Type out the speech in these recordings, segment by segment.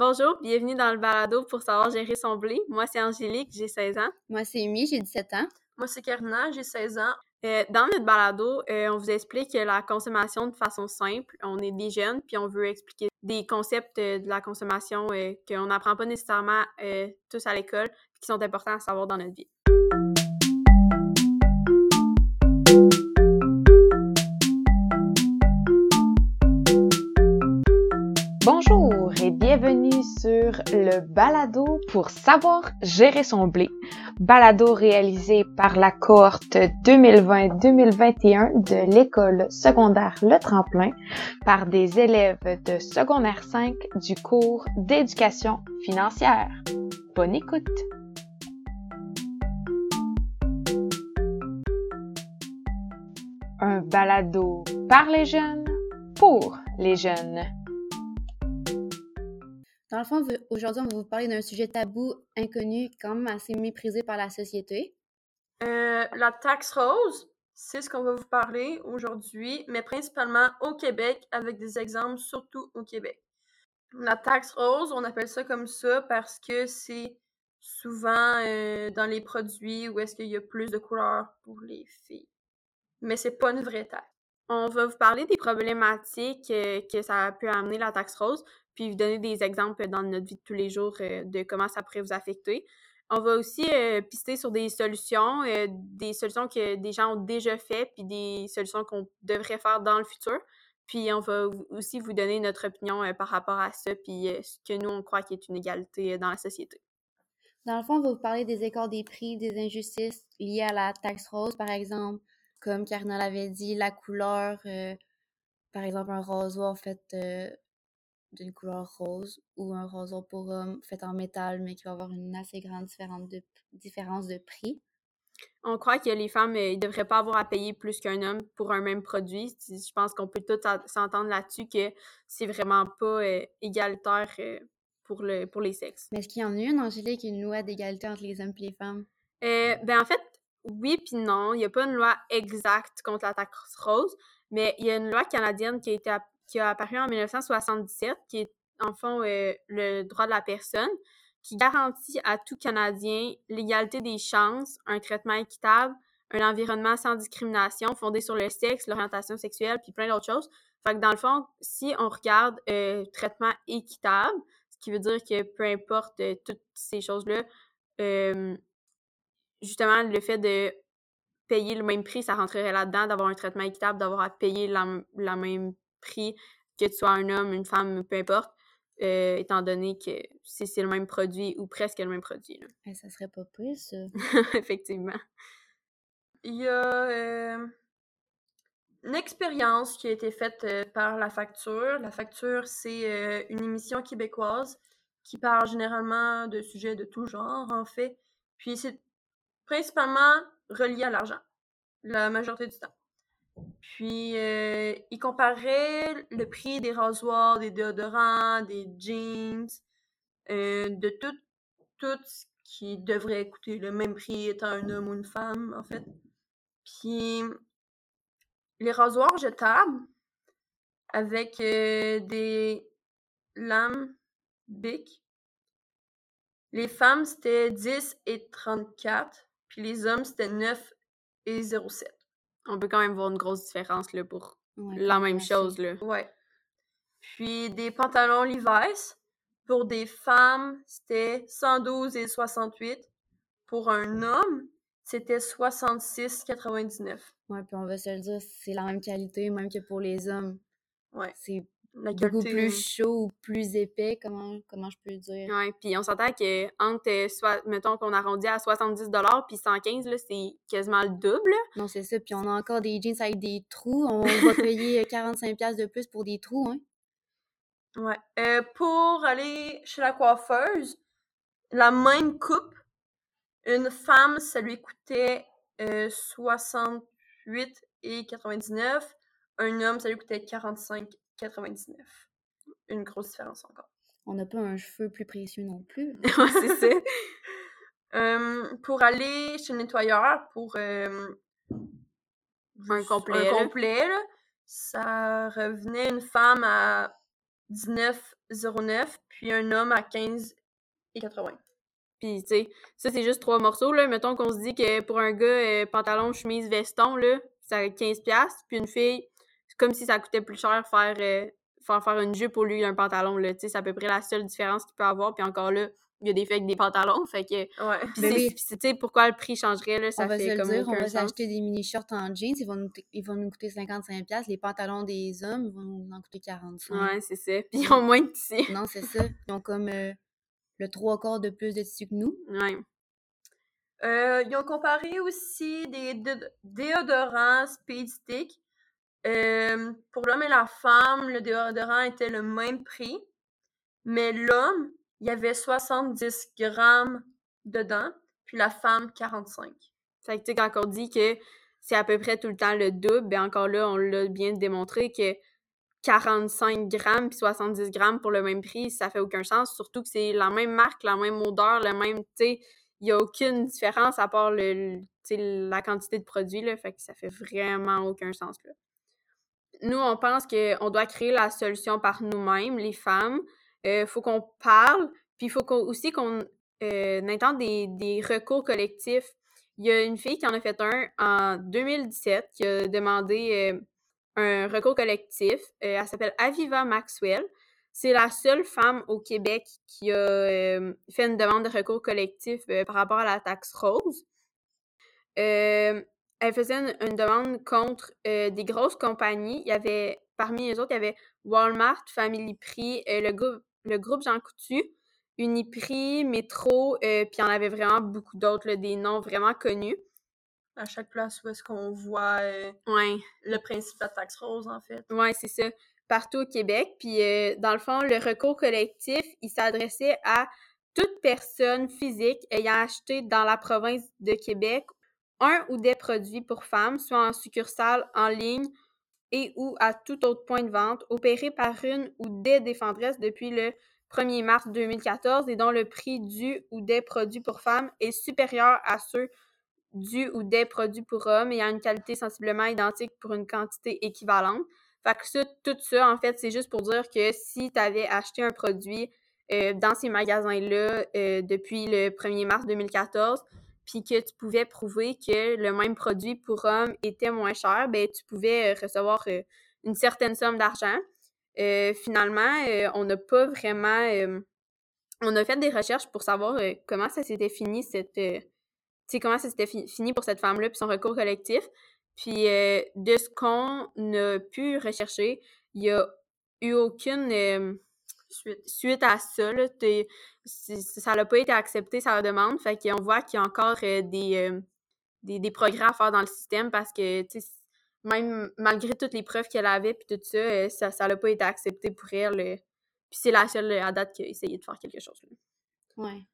Bonjour, bienvenue dans le balado pour savoir gérer son blé. Moi, c'est Angélique, j'ai 16 ans. Moi, c'est Amy, j'ai 17 ans. Moi, c'est Karina, j'ai 16 ans. Euh, dans notre balado, euh, on vous explique la consommation de façon simple. On est des jeunes, puis on veut expliquer des concepts euh, de la consommation qu'on n'apprend pas nécessairement tous à l'école, qui sont importants à savoir dans notre vie. Bonjour et bienvenue sur le balado pour savoir gérer son blé. Balado réalisé par la cohorte 2020-2021 de l'école secondaire Le Tremplin par des élèves de secondaire 5 du cours d'éducation financière. Bonne écoute! Un balado par les jeunes pour les jeunes. Dans le fond, aujourd'hui, on va vous parler d'un sujet tabou, inconnu, quand même assez méprisé par la société. Euh, la taxe rose, c'est ce qu'on va vous parler aujourd'hui, mais principalement au Québec, avec des exemples surtout au Québec. La taxe rose, on appelle ça comme ça parce que c'est souvent euh, dans les produits où est-ce qu'il y a plus de couleurs pour les filles. Mais c'est pas une vraie taxe. On va vous parler des problématiques euh, que ça pu amener la taxe rose, puis vous donner des exemples dans notre vie de tous les jours euh, de comment ça pourrait vous affecter. On va aussi euh, pister sur des solutions, euh, des solutions que des gens ont déjà fait, puis des solutions qu'on devrait faire dans le futur. Puis on va aussi vous donner notre opinion par rapport à ça, puis ce que nous, on croit qu'il est une égalité dans la société. Dans le fond, on va vous parler des écarts des prix, des injustices liées à la taxe rose, par exemple, comme Karina l'avait dit, la couleur, par exemple, un rasoir fait d'une couleur rose ou un roseau pour homme fait en métal, mais qui va avoir une assez grande différence de, prix. On croit que les femmes, euh, ne devraient pas avoir à payer plus qu'un homme pour un même produit. Je pense qu'on peut tous s'entendre là-dessus que c'est vraiment pas euh, égalitaire euh, pour, le, pour les sexes. Mais est-ce qu'il y en a une, Angélique, une loi d'égalité entre les hommes et les femmes? ben en fait, oui puis non. Il n'y a pas une loi exacte contre la taxe rose, mais il y a une loi canadienne qui a été qui a apparu en 1977, qui est en fond euh, le droit de la personne, qui garantit à tout Canadien l'égalité des chances, un traitement équitable, un environnement sans discrimination fondé sur le sexe, l'orientation sexuelle, puis plein d'autres choses. Fait que dans le fond, si on regarde euh, traitement équitable, ce qui veut dire que peu importe euh, toutes ces choses-là, justement, le fait de payer le même prix, ça rentrerait là-dedans, d'avoir un traitement équitable, d'avoir à payer la, la même prix que tu sois un homme, une femme, peu importe, euh, étant donné que si c'est le même produit ou presque le même produit. Là. Ben, ça serait pas plus, ça. Effectivement. Il y a euh, une expérience qui a été faite euh, par La Facture. La Facture, c'est une émission québécoise qui parle généralement de sujets de tout genre, en fait. Puis c'est principalement relié à l'argent, la majorité du temps. Puis, euh, il comparait le prix des rasoirs, des déodorants, des jeans, euh, de tout, tout ce qui devrait coûter le même prix étant un homme ou une femme, en fait. Puis, les rasoirs jetables avec euh, des lames Bic. Les femmes, c'était 10 et 34, puis les hommes, c'était 9 et 07 on peut quand même voir une grosse différence là, pour la même chose. Là. Ouais. Puis des pantalons Levi's. Pour des femmes, c'était 112 et 68. Pour un homme, c'était 66,99. Ouais, puis on va se le dire, c'est la même qualité, même que pour les hommes. Ouais. C'est beaucoup plus chaud ou plus épais, comment, comment je peux dire? Oui, puis on s'entend que entre, soit, mettons qu'on arrondit à 70 puis 115 c'est quasiment le double. Non, c'est ça. Puis on a encore des jeans avec des trous. On va payer 45 de plus pour des trous, hein. Ouais. Euh, pour aller chez la coiffeuse, la même coupe, une femme, ça lui coûtait 68 euh, et 99. Un homme, ça lui coûtait 45 99. Une grosse différence encore. On n'a pas un cheveu plus précieux non plus. c'est ça. pour aller chez le nettoyeur, pour un complet, complet ça revenait une femme à 19 14,09 puis un homme à 15,80. Puis, tu sais, ça, c'est juste trois morceaux, là. Mettons qu'on se dit que pour un gars, euh, pantalon, chemise, veston, là, ça 15$, puis une fille, comme si ça coûtait plus cher faire, euh, faire, faire une jupe au lieu d'un pantalon, là. Tu sais, c'est à peu près la seule différence qu'il peut avoir. Puis encore là, il y a des filles avec des pantalons, fait que... Ouais. Puis c'est- oui. pourquoi le prix changerait, là, ça on va se fait le comme dire, on va s'acheter des mini-shorts en jeans, ils vont nous, ils vont nous coûter 55$. Les pantalons des hommes, ils vont nous en coûter 45$. Ouais, c'est ça. Puis ils ont moins de tissu. Non, c'est ça. Ils ont comme euh, le trois quarts de plus de tissu que nous. Ouais. Euh, ils ont comparé aussi des dé- déodorants Speed Stick. Pour l'homme et la femme, le déodorant était le même prix, mais l'homme, il y avait 70 grammes dedans, puis la femme, 45. Fait que, tu sais, quand dit que c'est à peu près tout le temps le double, ben encore là, on l'a bien démontré que 45 grammes puis 70 grammes pour le même prix, ça fait aucun sens. Surtout que c'est la même marque, la même odeur, le même, tu sais, il n'y a aucune différence à part le, la quantité de produits, là. Fait que ça fait vraiment aucun sens, là. Nous, on pense qu'on doit créer la solution par nous-mêmes, les femmes. Il faut qu'on parle, puis il faut qu'on- aussi qu'on euh, intente des, des recours collectifs il y a une fille qui en a fait un en 2017 qui a demandé euh, un recours collectif. Euh, elle s'appelle Aviva Maxwell. C'est la seule femme au Québec qui a euh, fait une demande de recours collectif euh, par rapport à la taxe rose. Elle faisait une, une demande contre euh, des grosses compagnies. Il y avait, parmi les autres, il y avait Walmart, Family Prix, euh, le, groupe, le groupe Jean Coutu, Uniprix, Métro, euh, puis il y en avait vraiment beaucoup d'autres, des noms vraiment connus. À chaque place où est-ce qu'on voit Ouais, le principe de la taxe rose, en fait. ouais, c'est ça. Partout au Québec. Puis, dans le fond, le recours collectif, il s'adressait à toute personne physique ayant acheté dans la province de Québec un ou des produits pour femmes, soit en succursale, en ligne et ou à tout autre point de vente, opéré par une ou des défendresses depuis le 1er mars 2014 et dont le prix du ou des produits pour femmes est supérieur à ceux du ou des produits pour hommes ayant une qualité sensiblement identique pour une quantité équivalente. Fait que ça, tout ça, en fait, c'est juste pour dire que si tu avais acheté un produit euh, dans ces magasins-là euh, depuis le 1er mars 2014, puis que tu pouvais prouver que le même produit pour hommes était moins cher, ben tu pouvais euh, recevoir euh, une certaine somme d'argent. Euh, finalement, on n'a pas vraiment... on a fait des recherches pour savoir comment ça s'était fini, cette... comment ça s'était fi- fini pour cette femme-là, puis son recours collectif. Puis de ce qu'on a pu rechercher, il n'y a eu aucune Suite. suite à ça. Là, ça n'a pas été accepté, sa demande. Fait qu'on voit qu'il y a encore euh, des, euh, des, des progrès à faire dans le système parce que, même malgré toutes les preuves qu'elle avait, puis tout ça, euh, ça n'a pas été accepté pour elle. Puis c'est la seule à date qui a essayé de faire quelque chose. là. Ouais.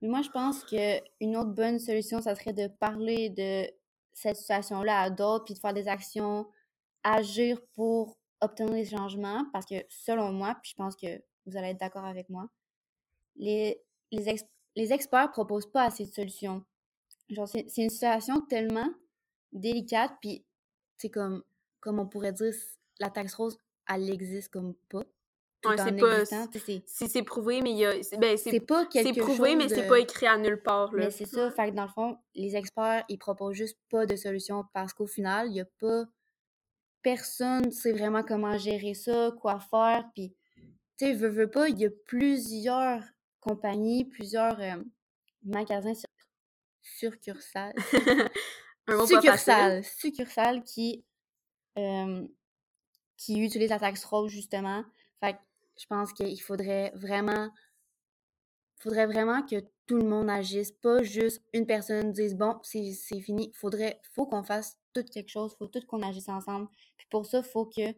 Mais moi, je pense qu'une autre bonne solution, ça serait de parler de cette situation-là à d'autres, puis de faire des actions, agir pour obtenir des changements, parce que selon moi, puis je pense que vous allez être d'accord avec moi, les, les, ex- les experts proposent pas assez de solutions. Genre, c'est c'est une situation tellement délicate, puis c'est comme, comme on pourrait dire, la taxe rose, elle existe comme pas. Ouais, en c'est pas- c'est- Si c'est prouvé, mais il y a. c'est- Ben, c'est c'est pas c'est quelque prouvé, mais c'est pas écrit à nulle part. Là. mais c'est ça, fait que dans le fond, les experts, ils proposent juste pas de solution parce qu'au final, il y a pas personne sait vraiment comment gérer ça, quoi faire, puis tu sais, veux, veux pas, il y a plusieurs compagnies, plusieurs euh, magasins sur succursales, succursales, succursales qui euh, qui utilisent la taxe rose justement. Fait que je pense qu'il faudrait vraiment faudrait vraiment que tout le monde agisse, pas juste une personne dise bon, c'est c'est fini. Faudrait faut qu'on fasse tout quelque chose, faut tout qu'on agisse ensemble. Puis pour ça, faut que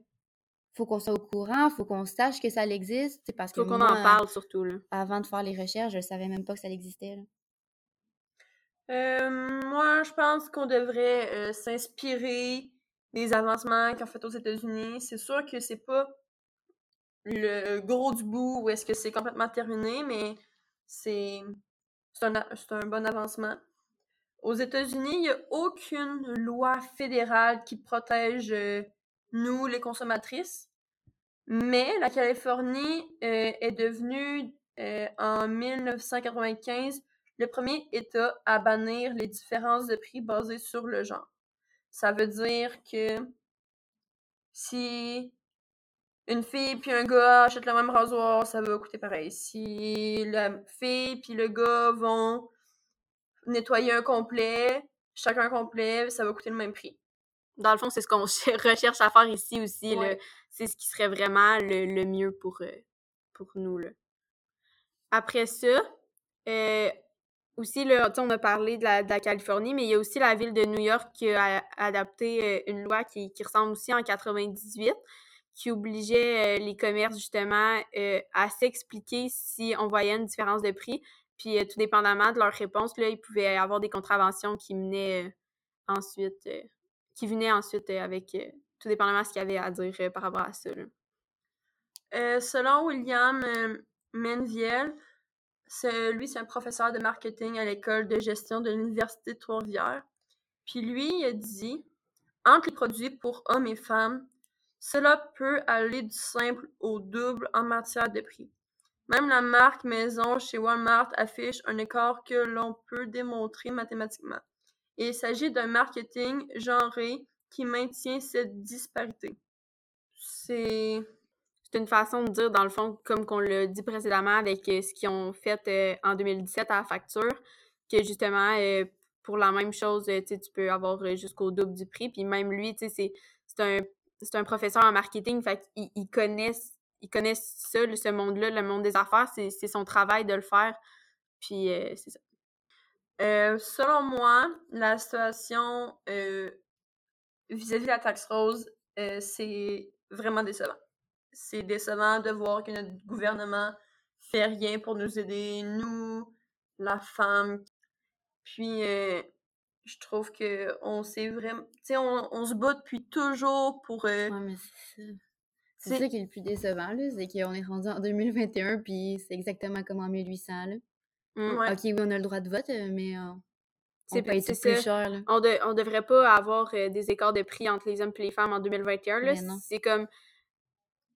faut qu'on soit au courant, faut qu'on sache que ça existe, c'est parce Faut qu'on en parle surtout. Là. avant de faire les recherches, je savais même pas que ça existait. là. Euh, moi, je pense qu'on devrait euh, s'inspirer des avancements qu'ils ont fait aux États-Unis. C'est sûr que c'est pas le gros du bout où est-ce que c'est complètement terminé, mais c'est c'est un, un bon avancement. Aux États-Unis, il n'y a aucune loi fédérale qui protège euh, nous, les consommatrices. Mais la Californie euh, est devenue euh, en 1995 le premier État à bannir les différences de prix basées sur le genre. Ça veut dire que si une fille puis un gars achètent le même rasoir, ça va coûter pareil. Si la fille puis le gars vont nettoyer un complet, chacun complet, ça va coûter le même prix. Dans le fond, c'est ce qu'on recherche à faire ici aussi. Ouais. C'est ce qui serait vraiment le, le mieux pour, euh, pour nous. Là. Après ça, euh, aussi, là, on a parlé de la, de la Californie, mais il y a aussi la ville de New York qui a adapté euh, une loi qui, qui ressemble aussi en 98, qui obligeait les commerces justement euh, à s'expliquer si on voyait une différence de prix. Puis tout dépendamment de leur réponse, là, ils pouvaient avoir des contraventions qui menaient ensuite, qui venaient ensuite euh, avec euh, tout dépendamment de ce qu'il y avait à dire euh, par rapport à ça. selon William Menviel, lui, c'est un professeur de marketing à l'école de gestion de l'Université de Trois-Rivières. Puis lui, il a dit Entre les produits pour hommes et femmes, cela peut aller du simple au double en matière de prix. Même la marque maison chez Walmart affiche un écart que l'on peut démontrer mathématiquement. Il s'agit d'un marketing genré qui maintient cette disparité. C'est. Une façon de dire, dans le fond, comme qu'on l'a dit précédemment avec euh, ce qu'ils ont fait euh, en 2017 à la facture, que justement, euh, pour la même chose, tu peux avoir jusqu'au double du prix. Puis même lui, c'est- un, un professeur en marketing, fait qu'il il connaît, il connaît ça, ce monde-là, le monde des affaires, c'est son travail de le faire. Puis c'est ça. Euh, selon moi, la situation euh, vis-à-vis de la taxe rose, euh, c'est vraiment décevant. C'est décevant de voir que notre gouvernement fait rien pour nous aider, nous, la femme. Puis, euh, je trouve que on s'est vraiment... Tu sais, on, on se bat depuis toujours pour... euh, Ouais, mais c'est ça. C'est- ça qui est le plus décevant, là, c'est qu'on est rendu en 2021, puis c'est exactement comme en 1800, là. Mm. ouais. Ok, oui, on a le droit de vote, euh, mais euh, C'est- tout plus cher, là. on, de- on devrait pas avoir euh, des écarts de prix entre les hommes et les femmes en 2021. Là. Mais non. C'est comme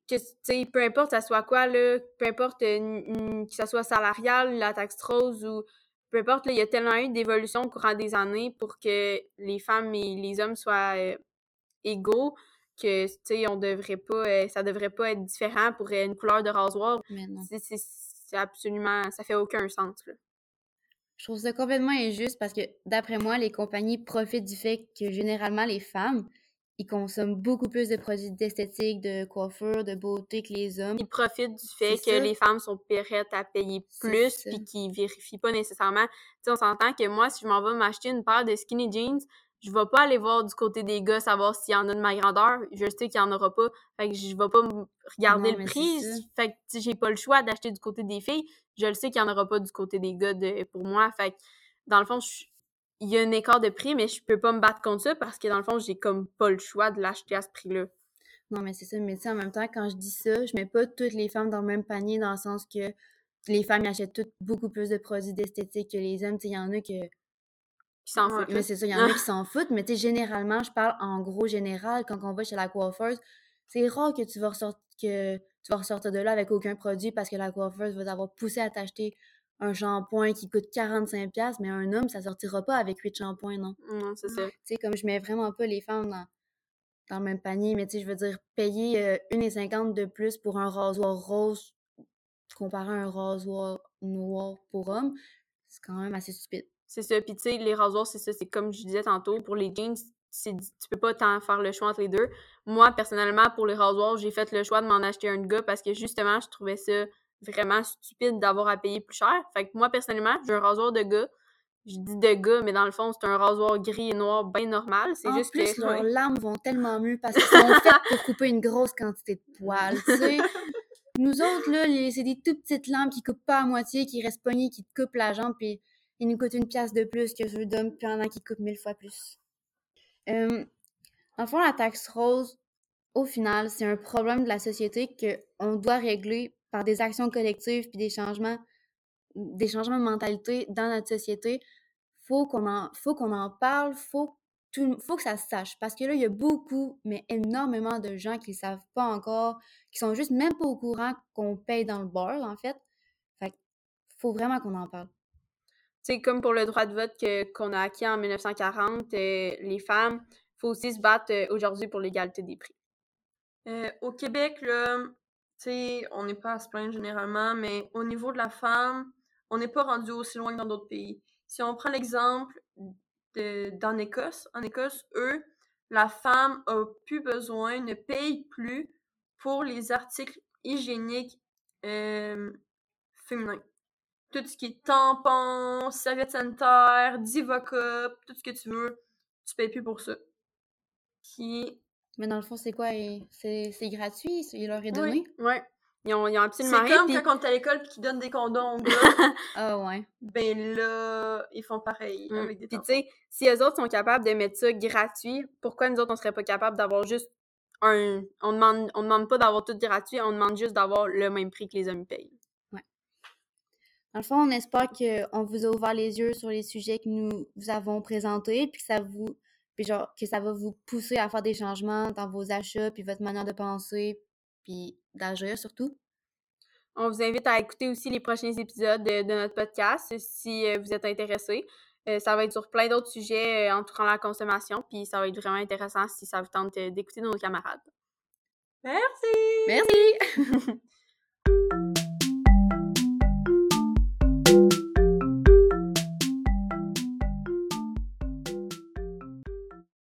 que peu importe ça soit quoi, là, peu importe euh, que ça soit salarial, la taxe rose ou peu importe, il y a tellement eu d'évolution au courant des années pour que les femmes et les hommes soient égaux que on devrait pas ça devrait pas être différent pour une couleur de rasoir. Mais non. C'est absolument ça fait aucun sens là. Je trouve ça complètement injuste parce que, d'après moi, les compagnies profitent du fait que généralement les femmes, ils consomment beaucoup plus de produits d'esthétique, de coiffure, de beauté que les hommes. Ils profitent du fait que ça. les femmes sont prêtes à payer plus puis qu'ils vérifient pas nécessairement. Tu on s'entend que moi, si je m'en vais m'acheter une paire de skinny jeans, je vais pas aller voir du côté des gars savoir s'il y en a de ma grandeur. Je sais qu'il y en aura pas. Fait que je vais pas regarder Non, le prix. Fait que si j'ai pas le choix d'acheter du côté des filles, je le sais qu'il y en aura pas du côté des gars de, pour moi. Fait que dans le fond, je- il y a un écart de prix, mais je peux pas me battre contre ça parce que dans le fond, j'ai comme pas le choix de l'acheter à ce prix-là. Non, mais c'est ça. Mais tu en même temps, quand je dis ça, je mets pas toutes les femmes dans le même panier dans le sens que les femmes achètent toutes beaucoup plus de produits d'esthétique que les hommes. Tu il y en a que. Puis s'en foutent. Mais c'est ça, il y en a qui s'en foutent. Mais tu sais, généralement, je parle en gros général. Quand on va chez la coiffeuse, c'est rare que tu vas ressortir que tu vas ressortir de là avec aucun produit parce que la coiffeuse va t'avoir poussé à t'acheter un shampoing qui coûte 45$, mais un homme, ça sortira pas avec 8 shampoings, non? Non, c'est ça. Tu sais, comme je mets vraiment pas les femmes dans, dans le même panier, mais tu sais, je veux dire, payer euh, 1,50$ de plus pour un rasoir rose comparé à un rasoir noir pour homme, c'est quand même assez stupide. C'est ça. Puis, tu sais, les rasoirs, c'est ça. C'est comme je disais tantôt, pour les jeans, c'est, tu peux pas tant faire le choix entre les deux. Moi, personnellement, pour les rasoirs, j'ai fait le choix de m'en acheter un de gars parce que justement, je trouvais ça vraiment stupide d'avoir à payer plus cher. Fait que moi, personnellement, j'ai un rasoir de gars. Je dis de gars, mais dans le fond, c'est un rasoir gris et noir bien normal. C'est juste plus, que. leurs lames vont tellement mieux parce qu'elles sont faites pour couper une grosse quantité de poils, tu sais. Nous autres, là, c'est des toutes petites lames qui coupent pas à moitié, qui restent pognées, qui te coupent la jambe, puis ils nous coûtent une pièce de plus que ceux d'hommes, puis en a qui coûtent mille fois plus. Euh, en fond, la taxe rose, au final, c'est un problème de la société qu'on doit régler par des actions collectives puis des changements, des changements de mentalité dans notre société. Faut qu'on en, faut qu'on en parle, tout, faut que ça se sache. Parce que là, il y a beaucoup, mais énormément de gens qui ne savent pas encore, qui sont juste même pas au courant qu'on paye dans le beurre, en fait. Fait faut vraiment qu'on en parle. C'est comme pour le droit de vote qu'on a acquis en 1940, euh, les femmes, il faut aussi se battre euh, aujourd'hui pour l'égalité des prix. Euh, au Québec, là, on n'est pas à se plaindre généralement, mais au niveau de la femme, on n'est pas rendu aussi loin que dans d'autres pays. Si on prend l'exemple d'en Écosse, en Écosse, eux, la femme a plus besoin, ne paye plus pour les articles hygiéniques euh, féminins. Tout ce qui est tampons, serviettes sanitaires, Divocup, tout ce que tu veux, tu payes plus pour ça. Qui... Mais dans le fond, c'est quoi? C'est gratuit? Il leur est donné? Oui, ouais. Ils ont, ils ont absolument C'est comme quand on est à l'école et qu'ils donnent des condoms ah ouais. Ben là, ils font pareil mmh. Puis tu sais, si eux autres sont capables de mettre ça gratuit, pourquoi nous autres, on serait pas capables d'avoir juste un... On demande, on demande pas d'avoir tout gratuit, on demande juste d'avoir le même prix que les hommes payent. Ouais. Dans le fond, on espère qu'on vous a ouvert les yeux sur les sujets que nous vous avons présentés, puis que ça vous... Puis genre, que ça va vous pousser à faire des changements dans vos achats, puis votre manière de penser, puis d'agir surtout. On vous invite à écouter aussi les prochains épisodes de, notre podcast si euh, vous êtes intéressés. Euh, ça va être sur plein d'autres sujets euh, entourant la consommation, puis ça va être vraiment intéressant si ça vous tente d'écouter nos camarades. Merci! Merci!